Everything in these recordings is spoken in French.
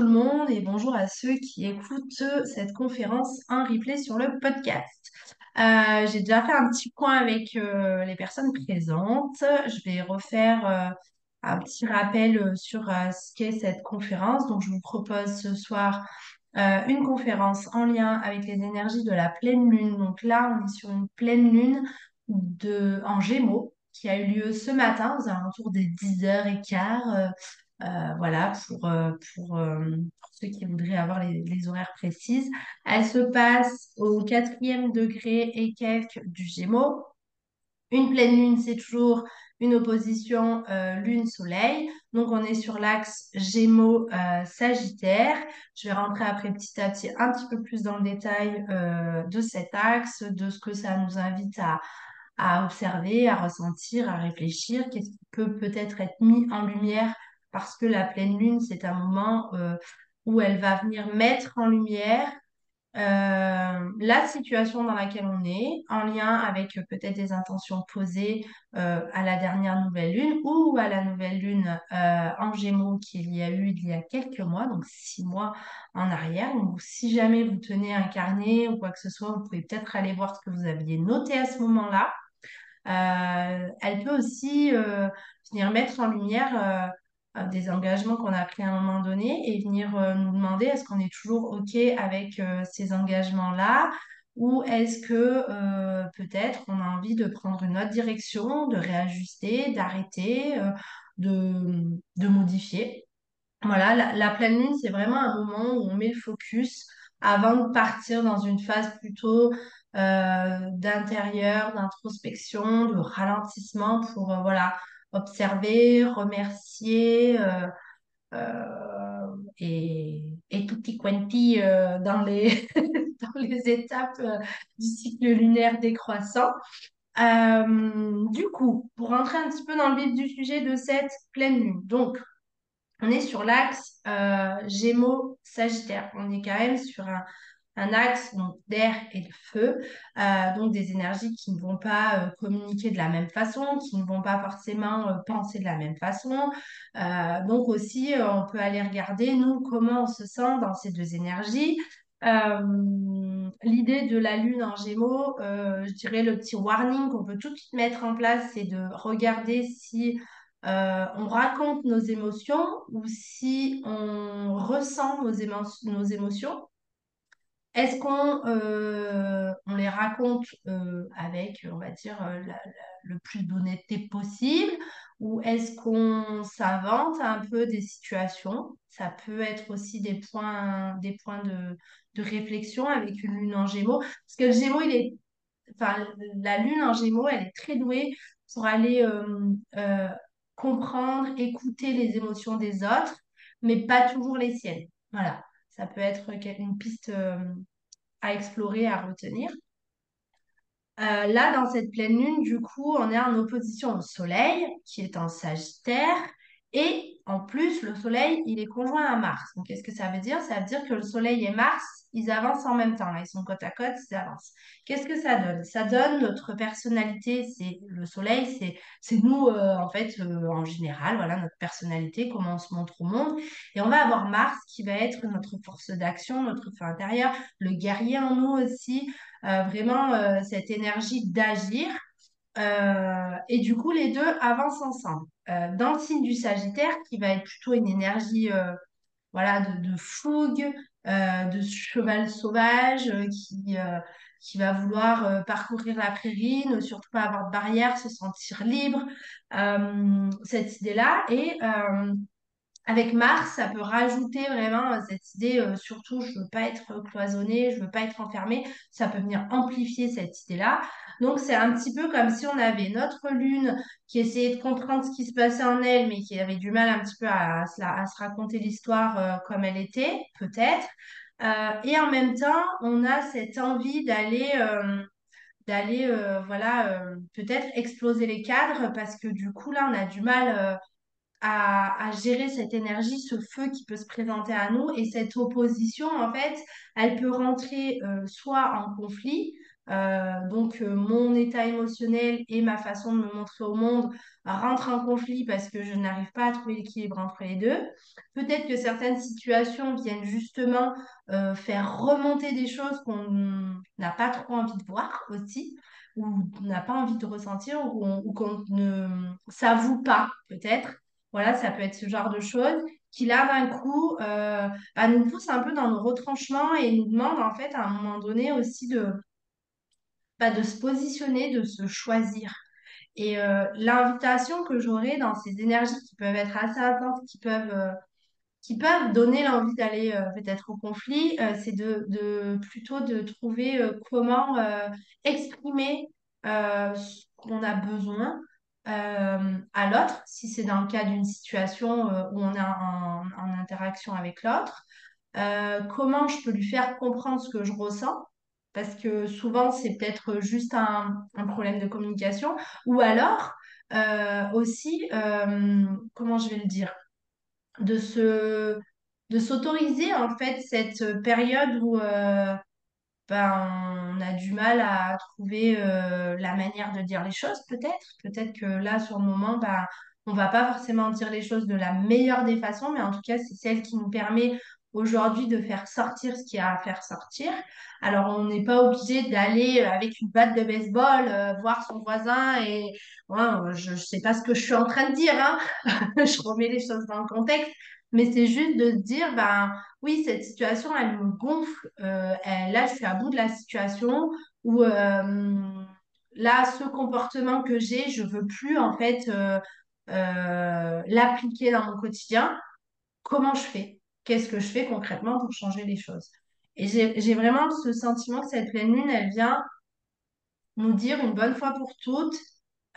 le monde et bonjour à ceux qui écoutent cette conférence en replay sur le podcast. Euh, j'ai déjà fait un petit point avec euh, les personnes présentes. Je vais refaire euh, un petit rappel sur ce qu'est cette conférence. Donc, je vous propose ce soir une conférence en lien avec les énergies de la pleine lune. Donc là, on est sur une pleine lune de, en Gémeaux qui a eu lieu ce matin aux alentours des 10h15. Euh, voilà, pour, euh, pour, euh, pour, ceux qui voudraient avoir les, les, horaires précises. Elle se passe au quatrième degré et quelques du Gémeaux. Une pleine lune, c'est toujours une opposition lune-soleil. Donc, on est sur l'axe Gémeaux-Sagittaire. Je vais rentrer après petit à petit un petit peu plus dans le détail de cet axe, de ce que ça nous invite à, à observer, à ressentir, à réfléchir, qu'est-ce qui peut peut-être être mis en lumière parce que la pleine lune, c'est un moment euh, où elle va venir mettre en lumière euh, la situation dans laquelle on est, en lien avec euh, peut-être des intentions posées à la dernière nouvelle lune ou à la nouvelle lune en Gémeaux qu'il y a eu il y a quelques mois, donc six mois en arrière. Donc, si jamais vous tenez un carnet ou quoi que ce soit, vous pouvez peut-être aller voir ce que vous aviez noté à ce moment-là. elle peut aussi venir mettre en lumière des engagements qu'on a pris à un moment donné et venir euh, nous demander est-ce qu'on est toujours OK avec euh, ces engagements-là ou est-ce que euh, peut-être on a envie de prendre une autre direction, de réajuster, d'arrêter, de, de, modifier? Voilà, la, la pleine lune, c'est vraiment un moment où on met le focus avant de partir dans une phase plutôt d'intérieur, d'introspection, de ralentissement pour voilà observer, remercier euh, euh, et, et tutti quanti euh, dans, les dans les étapes du cycle lunaire décroissant. du coup, pour rentrer un petit peu dans le vif du sujet de cette pleine lune, donc on est sur l'axe Gémeaux-Sagittaire. On est quand même sur un, un axe d'air et de feu, euh, donc des énergies qui ne vont pas euh, communiquer de la même façon, qui ne vont pas forcément euh, penser de la même façon. donc aussi, on peut aller regarder, nous, comment on se sent dans ces deux énergies. L'idée de la lune en gémeaux, je dirais le petit warning qu'on peut tout de suite mettre en place, c'est de regarder si on raconte nos émotions ou si on ressent nos, nos émotions est-ce qu'on euh, les raconte euh, avec, on va dire, euh, le plus d'honnêteté possible ou est-ce qu'on s'invente un peu des situations? Ça peut être aussi des points, des points de, de réflexion avec une lune en gémeaux. Parce que le gémeaux, il est, enfin, la lune en gémeaux, elle est très douée pour aller comprendre, écouter les émotions des autres, mais pas toujours les siennes. Voilà ça peut être une piste euh, à explorer, à retenir. Euh, là, dans cette pleine lune, du coup, on est en opposition au Soleil, qui est en Sagittaire, et en plus, le Soleil, il est conjoint à Mars. Donc, qu'est-ce que ça veut dire? Ça veut dire que le Soleil et Mars, ils avancent en même temps. Ils sont côte à côte, ils avancent. Qu'est-ce que ça donne? Ça donne notre personnalité. C'est le Soleil, c'est c'est nous euh, en fait euh, en général. Voilà notre personnalité, comment on se montre au monde. Et on va avoir Mars qui va être notre force d'action, notre feu intérieur, le guerrier en nous aussi. Euh, vraiment cette énergie d'agir. Et du coup, les deux avancent ensemble. dans le signe du Sagittaire, qui va être plutôt une énergie voilà, de, de fougue, euh, de cheval sauvage euh, qui, euh, qui va vouloir parcourir la prairie, ne surtout pas avoir de barrière, se sentir libre, cette idée-là. Et avec Mars, ça peut rajouter vraiment cette idée, surtout, je veux pas être cloisonnée, je veux pas être enfermée, ça peut venir amplifier cette idée-là. Donc, c'est un petit peu comme si on avait notre lune qui essayait de comprendre ce qui se passait en elle, mais qui avait du mal un petit peu à, se raconter l'histoire euh, comme elle était, peut-être. Euh, et en même temps, on a cette envie d'aller, euh, d'aller, voilà, peut-être exploser les cadres parce que du coup, là, on a du mal à, gérer cette énergie, ce feu qui peut se présenter à nous. Et cette opposition, en fait, elle peut rentrer soit en conflit, Euh, donc, euh, mon état émotionnel et ma façon de me montrer au monde rentrent en conflit parce que je n'arrive pas à trouver l'équilibre entre les deux. Peut-être que certaines situations viennent justement euh, faire remonter des choses qu'on n'a pas trop envie de voir aussi, ou n'a pas envie de ressentir, ou qu'on ne s'avoue pas, peut-être. Voilà, ça peut être ce genre de choses qui, là, d'un coup, euh, bah, nous pousse un peu dans nos retranchements et nous demande, en fait, à un moment donné aussi de pas de se positionner, de se choisir. Et euh, l'invitation que j'aurais dans ces énergies qui peuvent être assez intenses, qui peuvent, euh, qui peuvent donner l'envie d'aller peut-être au conflit, c'est de, de plutôt de trouver comment exprimer ce qu'on a besoin euh, à l'autre, si c'est dans le cas d'une situation euh, où on est en, interaction avec l'autre. Euh, comment je peux lui faire comprendre ce que je ressens? Parce que souvent c'est peut-être juste un, un problème de communication, ou alors aussi, comment je vais le dire, de se, de s'autoriser en fait cette période où ben, on a du mal à trouver euh, la manière de dire les choses, peut-être. Peut-être que là, sur le moment, ben, on va pas forcément dire les choses de la meilleure des façons, mais en tout cas, c'est celle qui nous permet aujourd'hui de faire sortir ce qu'il y a à faire sortir. Alors, on n'est pas obligé d'aller euh, avec une batte de baseball euh, voir son voisin et ouais, euh, je ne sais pas ce que je suis en train de dire, hein. Je remets les choses dans le contexte, mais c'est juste de se dire, ben oui, cette situation, elle me gonfle. Là, je suis à bout de la situation où là, ce comportement que j'ai, je veux plus en fait l'appliquer dans mon quotidien. Comment je fais? Qu'est-ce que je fais concrètement pour changer les choses? Et j'ai, vraiment ce sentiment que cette pleine lune, elle vient nous dire une bonne fois pour toutes,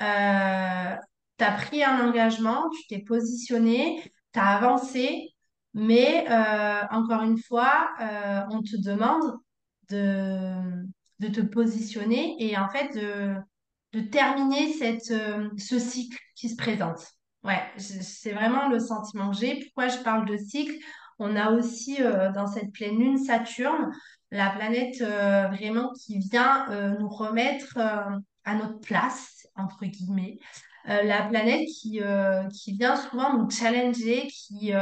euh, tu as pris un engagement, tu t'es positionné, tu as avancé, mais euh, encore une fois, euh, on te demande de, de te positionner et en fait de, de terminer cette, euh, ce cycle qui se présente. Ouais, c'est vraiment le sentiment que j'ai. Pourquoi je parle de cycle? On a aussi euh, dans cette pleine lune Saturne la planète euh, vraiment qui vient euh, nous remettre à notre place, entre guillemets. La planète qui, qui vient souvent nous challenger, qui,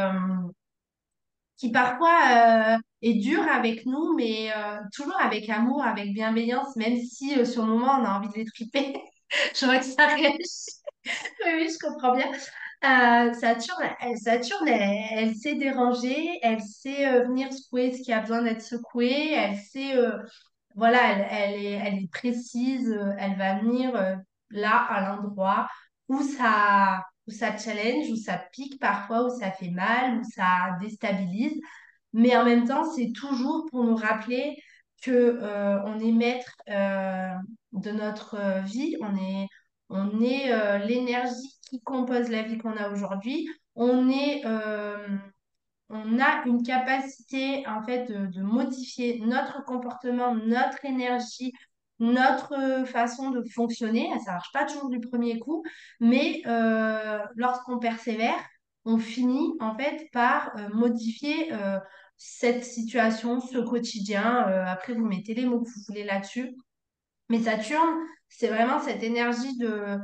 qui parfois est dure avec nous, mais toujours avec amour, avec bienveillance, même si sur le moment on a envie de les triper. Je vois que ça réagit. Oui, oui, je comprends bien. Euh, Saturne, elle, Saturne, elle, sait déranger, elle sait euh, venir secouer ce qui a besoin d'être secoué, elle sait, euh, voilà, elle, elle est, elle est précise, euh, elle va venir euh, là, à l'endroit où ça, où ça challenge, où ça pique parfois, où ça fait mal, où ça déstabilise. Mais en même temps, c'est toujours pour nous rappeler que euh, on est maître euh, de notre euh, vie, on est, on est euh, l'énergie qui compose la vie qu'on a aujourd'hui. On est, euh, on a une capacité en fait de, modifier notre comportement, notre énergie, notre euh, façon de fonctionner. Ça marche pas toujours du premier coup, mais lorsqu'on persévère, on finit en fait par modifier cette situation, ce quotidien. Après, vous mettez les mots que vous voulez là-dessus. Mais Saturne, c'est vraiment cette énergie de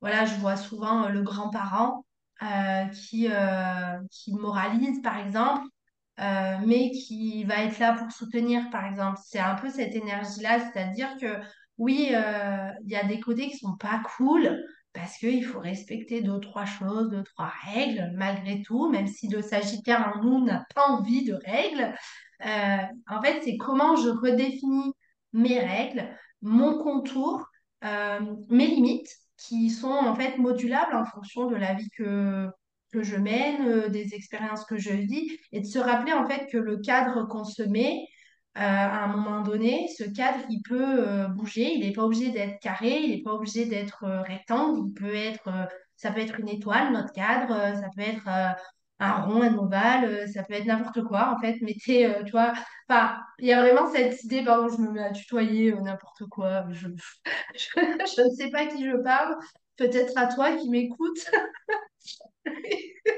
voilà, je vois souvent euh, le grand-parent euh, qui, euh, qui moralise, par exemple, mais qui va être là pour soutenir, par exemple. C'est un peu cette énergie-là, c'est-à-dire que oui, il y a des côtés qui sont pas cool, parce qu'il faut respecter deux, trois choses, deux, trois règles, malgré tout, même si le Sagittaire en nous n'a pas envie de règles. En fait, c'est comment je redéfinis mes règles, mon contour, mes limites qui sont en fait modulables en fonction de la vie que, que je mène, euh, des expériences que je vis, et de se rappeler en fait que le cadre qu'on se met, euh, à un moment donné, ce cadre, il peut euh, bouger, il n'est pas obligé d'être carré, il n'est pas obligé d'être euh, rectangle, il peut être, euh, ça peut être une étoile, notre cadre, euh, ça peut être euh, un rond, un ovale, euh, ça peut être n'importe quoi, en fait, mettez, euh, tu vois, enfin, il y a vraiment cette idée, pardon, je me mets à tutoyer euh, n'importe quoi, je, je, je ne sais pas à qui je parle, peut-être à toi qui m'écoutes.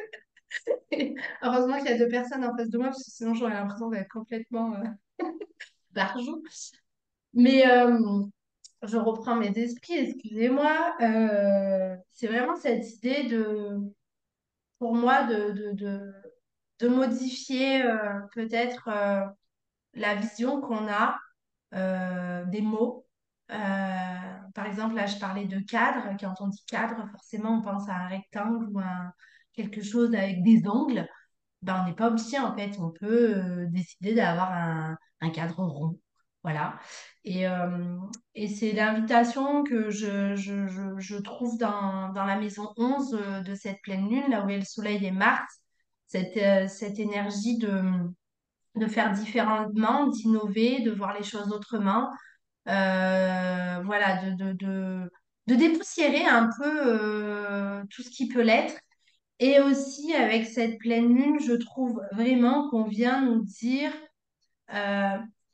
Heureusement qu'il y a deux personnes en face de moi, parce que sinon j'aurais l'impression d'être complètement euh, barjou. Mais euh, je reprends mes esprits, excusez-moi. Euh, c'est vraiment cette idée de, pour moi, de, de, de, modifier euh, peut-être euh, la vision qu'on a euh, des mots. Par exemple, là, je parlais de cadre. Quand on dit cadre, forcément, on pense à un rectangle ou à quelque chose avec des angles. Ben, on n'est pas obligé, en fait. On peut décider d'avoir un, un cadre rond. Voilà. Et, euh, et c'est l'invitation que je, trouve dans, la maison 11 euh, de cette pleine lune, là où est le soleil et Mars, cette, euh, énergie de, faire différemment, d'innover, de voir les choses autrement. Voilà, de, dépoussiérer un peu tout ce qui peut l'être. Et aussi, avec cette pleine lune, je trouve vraiment qu'on vient nous dire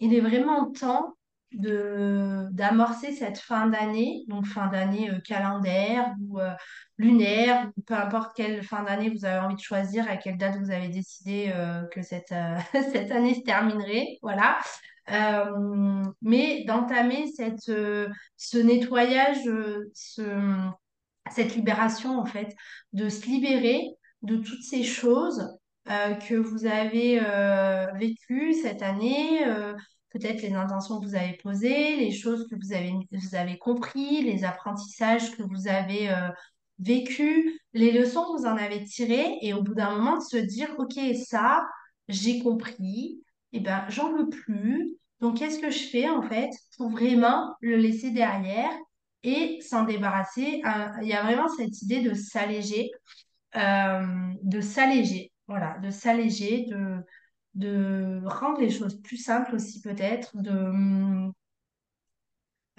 il est vraiment temps de d'amorcer cette fin d'année, donc fin d'année euh, calendaire ou euh, lunaire, ou peu importe quelle fin d'année vous avez envie de choisir, à quelle date vous avez décidé euh, que cette, cette année se terminerait, voilà. Mais d'entamer ce nettoyage, ce, cette libération, en fait, de se libérer de toutes ces choses que vous avez euh, vécues cette année, euh, peut-être les intentions que vous avez posées, les choses que vous avez, vous avez compris, les apprentissages que vous avez euh, vécus, les leçons que vous en avez tirées, et au bout d'un moment de se dire, OK, ça, j'ai compris, et ben, j'en veux plus. Donc, qu'est-ce que je fais en fait pour vraiment le laisser derrière et s'en débarrasser. Euh, Il y a vraiment cette idée de s'alléger, euh, de s'alléger, voilà, de s'alléger, de, de rendre les choses plus simples aussi peut-être, de, hum,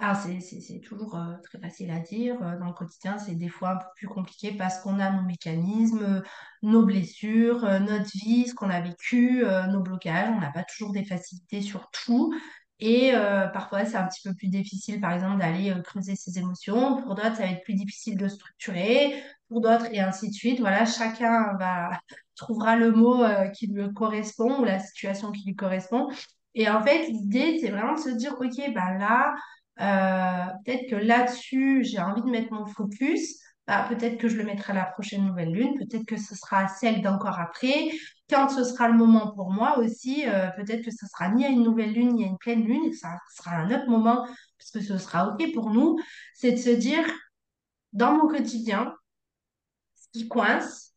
alors, c'est toujours euh, très facile à dire. euh, dans le quotidien, c'est des fois un peu plus compliqué parce qu'on a nos mécanismes, euh, nos blessures, notre vie, ce qu'on a vécu, nos blocages. On n'a pas toujours des facilités sur tout. Et parfois, c'est un petit peu plus difficile, par exemple, d'aller creuser ses émotions. Pour d'autres, ça va être plus difficile de structurer. Pour d'autres, et ainsi de suite. Voilà, chacun va, trouvera le mot euh, qui lui correspond ou la situation qui lui correspond. Et en fait, l'idée, c'est vraiment de se dire, OK, ben là, euh, peut-être que là-dessus, j'ai envie de mettre mon focus. Bah, peut-être que je le mettrai à la prochaine nouvelle lune, peut-être que ce sera celle d'encore après. Quand ce sera le moment pour moi aussi, euh, peut-être que ce sera ni à une nouvelle lune, ni à une pleine lune, ça sera un autre moment, parce que ce sera OK pour nous. C'est de se dire, dans mon quotidien, ce qui coince,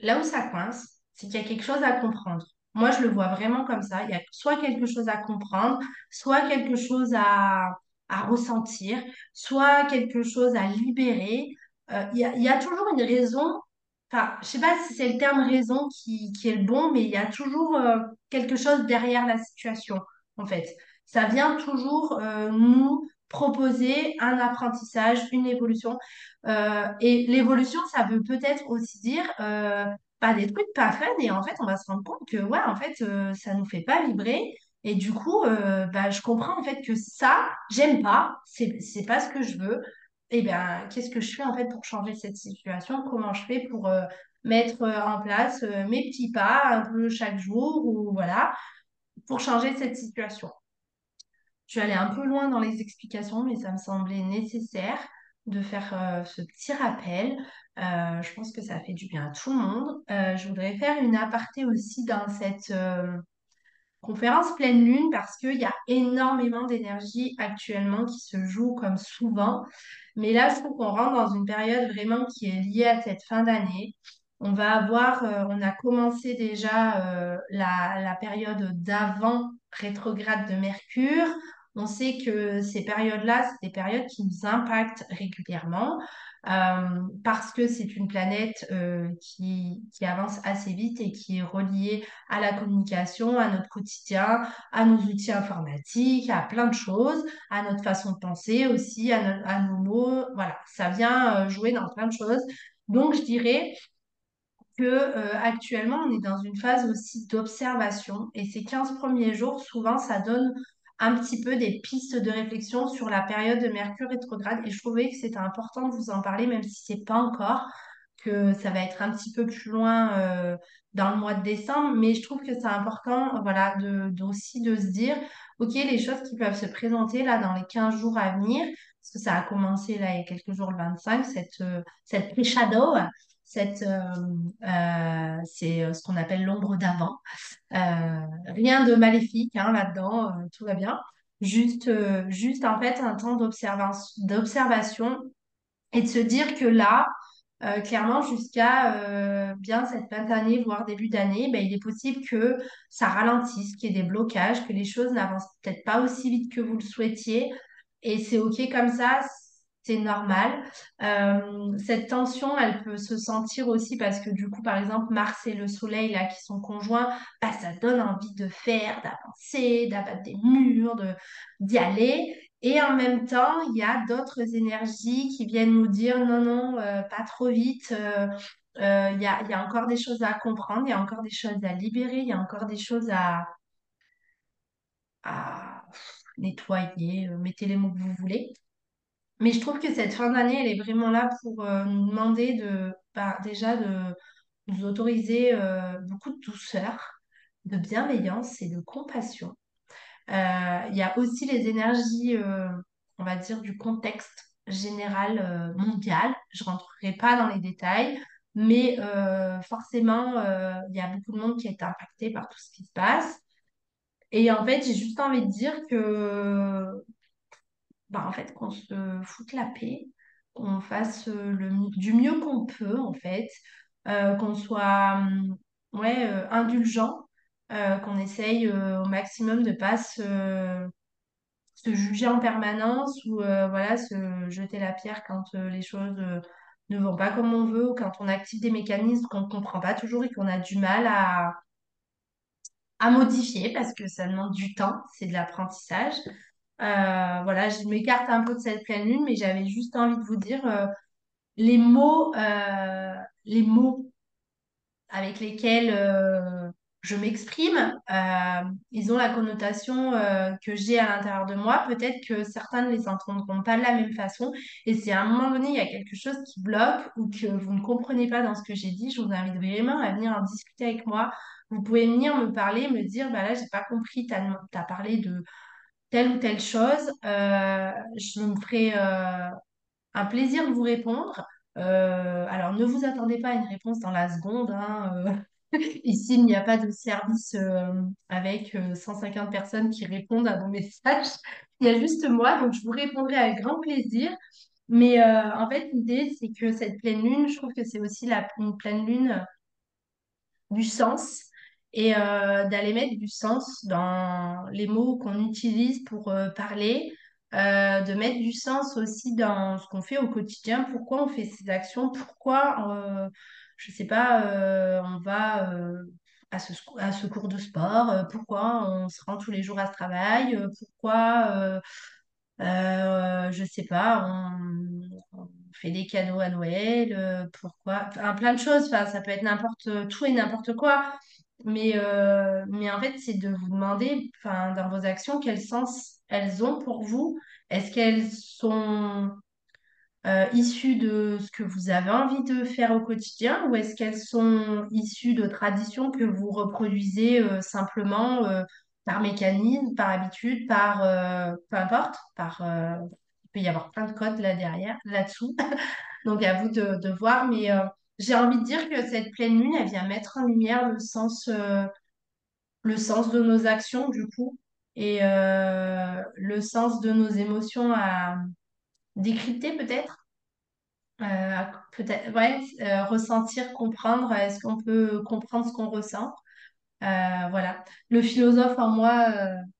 Là où ça coince, c'est qu'il y a quelque chose à comprendre. Moi, je le vois vraiment comme ça. Il y a soit quelque chose à comprendre, soit quelque chose à, à ressentir, soit quelque chose à libérer. Euh, il y a, toujours une raison. Enfin, je sais pas si c'est le terme raison qui, qui est le bon, mais il y a toujours euh, quelque chose derrière la situation, en fait. Ça vient toujours euh, nous proposer un apprentissage, une évolution. Euh, et l'évolution, ça veut peut-être aussi dire euh, pas des trucs pas fun. Et en fait, on va se rendre compte que, ouais, en fait, euh, ça nous fait pas vibrer. Et du coup, bah, je comprends en fait que ça, j'aime pas, c'est, c'est pas ce que je veux. Et bien, qu'est-ce que je fais en fait pour changer cette situation? Comment je fais pour mettre en place mes petits pas un peu chaque jour ou voilà, pour changer cette situation? Je suis allée un peu loin dans les explications, mais ça me semblait nécessaire de faire euh, ce petit rappel. Euh, je pense que ça fait du bien à tout le monde. Euh, je voudrais faire une aparté aussi dans cette conférence pleine lune parce qu'il y a énormément d'énergie actuellement qui se joue comme souvent. Mais là, je trouve qu'on rentre dans une période vraiment qui est liée à cette fin d'année. On va avoir, on a commencé déjà la, la période d'avant rétrograde de Mercure. On sait que ces périodes-là, c'est des périodes qui nous impactent régulièrement euh, parce que c'est une planète euh, qui, qui avance assez vite et qui est reliée à la communication, à notre quotidien, à nos outils informatiques, à plein de choses, à notre façon de penser aussi, à, no- à nos mots. Voilà, ça vient euh, jouer dans plein de choses. Donc, je dirais que actuellement, on est dans une phase aussi d'observation et ces 15 premiers jours, souvent, ça donne un petit peu des pistes de réflexion sur la période de Mercure rétrograde et je trouvais que c'était important de vous en parler, même si c'est pas encore. que ça va être un petit peu plus loin euh, dans le mois de décembre, mais je trouve que c'est important, voilà, de, aussi de se dire, OK, les choses qui peuvent se présenter là dans les 15 jours à venir, parce que ça a commencé là il y a quelques jours, le 25, cette, euh, cette pré-shadow, cette, euh, euh, c'est euh, ce qu'on appelle l'ombre d'avant. Rien de maléfique hein, là-dedans, tout va bien. Juste, juste en fait un temps d'observation, et de se dire que là, clairement, jusqu'à bien cette fin d'année, voire début d'année, ben, il est possible que ça ralentisse, qu'il y ait des blocages, que les choses n'avancent peut-être pas aussi vite que vous le souhaitiez. Et c'est OK comme ça, c'est normal. Euh, cette tension, elle peut se sentir aussi parce que du coup, par exemple, Mars et le Soleil, là, qui sont conjoints, bah, ça donne envie de faire, d'avancer, d'abattre des murs, de, d'y aller. Et en même temps, il y a d'autres énergies qui viennent nous dire non, non, euh, pas trop vite. euh, Il y a, encore des choses à comprendre, il y a encore des choses à libérer, il y a encore des choses à, nettoyer, mettez les mots que vous voulez. Mais je trouve que cette fin d'année, elle est vraiment là pour euh, nous demander de, bah, déjà de nous autoriser euh, beaucoup de douceur, de bienveillance et de compassion. Euh, il y a aussi les énergies, on va dire, du contexte général mondial. Je ne rentrerai pas dans les détails, mais forcément, il y a beaucoup de monde qui est impacté par tout ce qui se passe. Et en fait, j'ai juste envie de dire que, bah, en fait, qu'on se foute la paix, qu'on fasse euh, le, du mieux qu'on peut, en fait, euh, qu'on soit hum, ouais, euh, indulgent, qu'on essaye au maximum de pas se se juger en permanence ou voilà, se jeter la pierre quand les choses ne vont pas comme on veut ou quand on active des mécanismes qu'on ne comprend pas toujours et qu'on a du mal à, à modifier parce que ça demande du temps, c'est de l'apprentissage. Euh, voilà, je m'écarte un peu de cette pleine lune, mais j'avais juste envie de vous dire euh, les mots, euh, les mots avec lesquels je m'exprime, ils ont la connotation que j'ai à l'intérieur de moi. Peut-être que certains ne les entendront pas de la même façon. Et si à un moment donné, il y a quelque chose qui bloque ou que vous ne comprenez pas dans ce que j'ai dit, je vous invite vraiment à venir en discuter avec moi. Vous pouvez venir me parler, me dire, bah là, j'ai pas compris, tu as, parlé de telle ou telle chose. Euh, je me ferai euh, un plaisir de vous répondre. Euh, alors, ne vous attendez pas à une réponse dans la seconde. hein. Ici, il n'y a pas de service avec euh, 150 personnes qui répondent à vos messages. Il y a juste moi, donc je vous répondrai avec grand plaisir. Mais en fait, l'idée, c'est que cette pleine lune, je trouve que c'est aussi la, une pleine lune du sens et euh, d'aller mettre du sens dans les mots qu'on utilise pour euh, parler, euh, de mettre du sens aussi dans ce qu'on fait au quotidien, pourquoi on fait ces actions, pourquoi, euh, je sais pas, on va à ce, à ce cours de sport, pourquoi on se rend tous les jours à ce travail, pourquoi... je sais pas, on, fait des cadeaux à Noël, pourquoi, enfin, plein de choses, enfin, ça peut être n'importe tout et n'importe quoi, mais, euh, mais en fait, c'est de vous demander, dans vos actions, quel sens elles ont pour vous. Est-ce qu'elles sont euh, issues de ce que vous avez envie de faire au quotidien ou est-ce qu'elles sont issues de traditions que vous reproduisez euh, simplement par mécanisme, par habitude, par peu importe, par il peut y avoir plein de codes là derrière, là-dessous. Donc à vous de, de voir, mais j'ai envie de dire que cette pleine lune, elle vient mettre en lumière le sens, euh, le sens de nos actions du coup et euh, le sens de nos émotions à décrypter peut-être. Euh, peut-être, ressentir, comprendre. Est-ce qu'on peut comprendre ce qu'on ressent? Voilà. Le philosophe en moi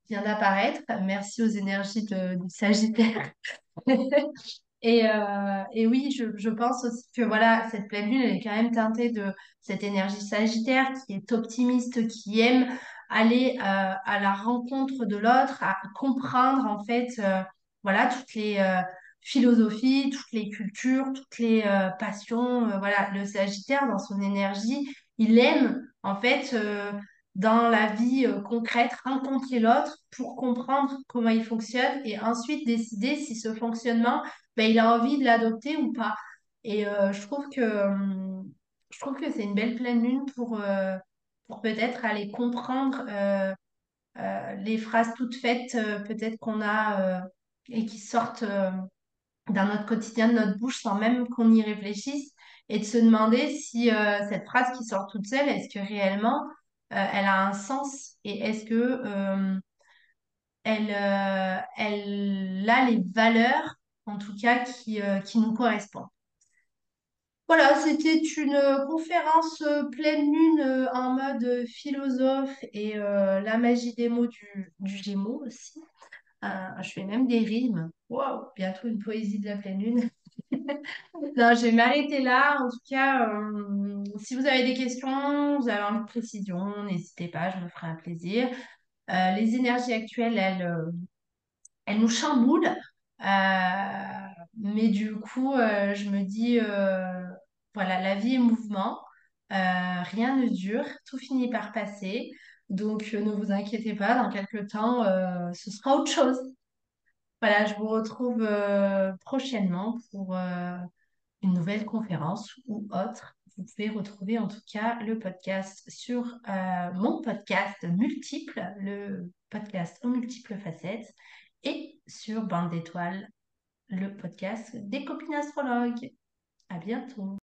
vient d'apparaître. Merci aux énergies de- du Sagittaire. Et, euh, et oui, je, je pense aussi que voilà, cette pleine lune, elle est quand même teintée de cette énergie Sagittaire qui est optimiste, qui aime aller euh, à la rencontre de l'autre, à comprendre en fait, euh, voilà, toutes les philosophies, toutes les cultures, toutes les passions. voilà, le Sagittaire, dans son énergie, il aime en fait dans la vie euh, concrète rencontrer l'autre pour comprendre comment il fonctionne et ensuite décider si ce fonctionnement ben, il a envie de l'adopter ou pas. Et je trouve que, je trouve que c'est une belle pleine lune pour, pour peut-être aller comprendre les phrases toutes faites, peut-être qu'on a et qui sortent dans notre quotidien, de notre bouche, sans même qu'on y réfléchisse, et de se demander si cette phrase qui sort toute seule, est-ce que réellement elle a un sens et est-ce que elle, elle a les valeurs, en tout cas, qui, qui nous correspondent. Voilà, c'était une conférence pleine lune en mode philosophe et la magie des mots du, du Gémeaux aussi. je fais même des rimes. Waouh, bientôt une poésie de la pleine lune. Non, je vais m'arrêter là. En tout cas, si vous avez des questions, vous avez envie de précision, n'hésitez pas, je me ferai un plaisir. les énergies actuelles, elles, elles nous chamboulent. mais du coup, je me dis voilà, la vie est mouvement, euh, rien ne dure, tout finit par passer. Donc, euh, ne vous inquiétez pas, dans quelques temps, euh, ce sera autre chose. Voilà, je vous retrouve prochainement pour une nouvelle conférence ou autre. Vous pouvez retrouver en tout cas le podcast sur mon podcast multiple, le podcast aux multiples facettes, et sur Bande d'étoiles, le podcast des copines astrologues. À bientôt.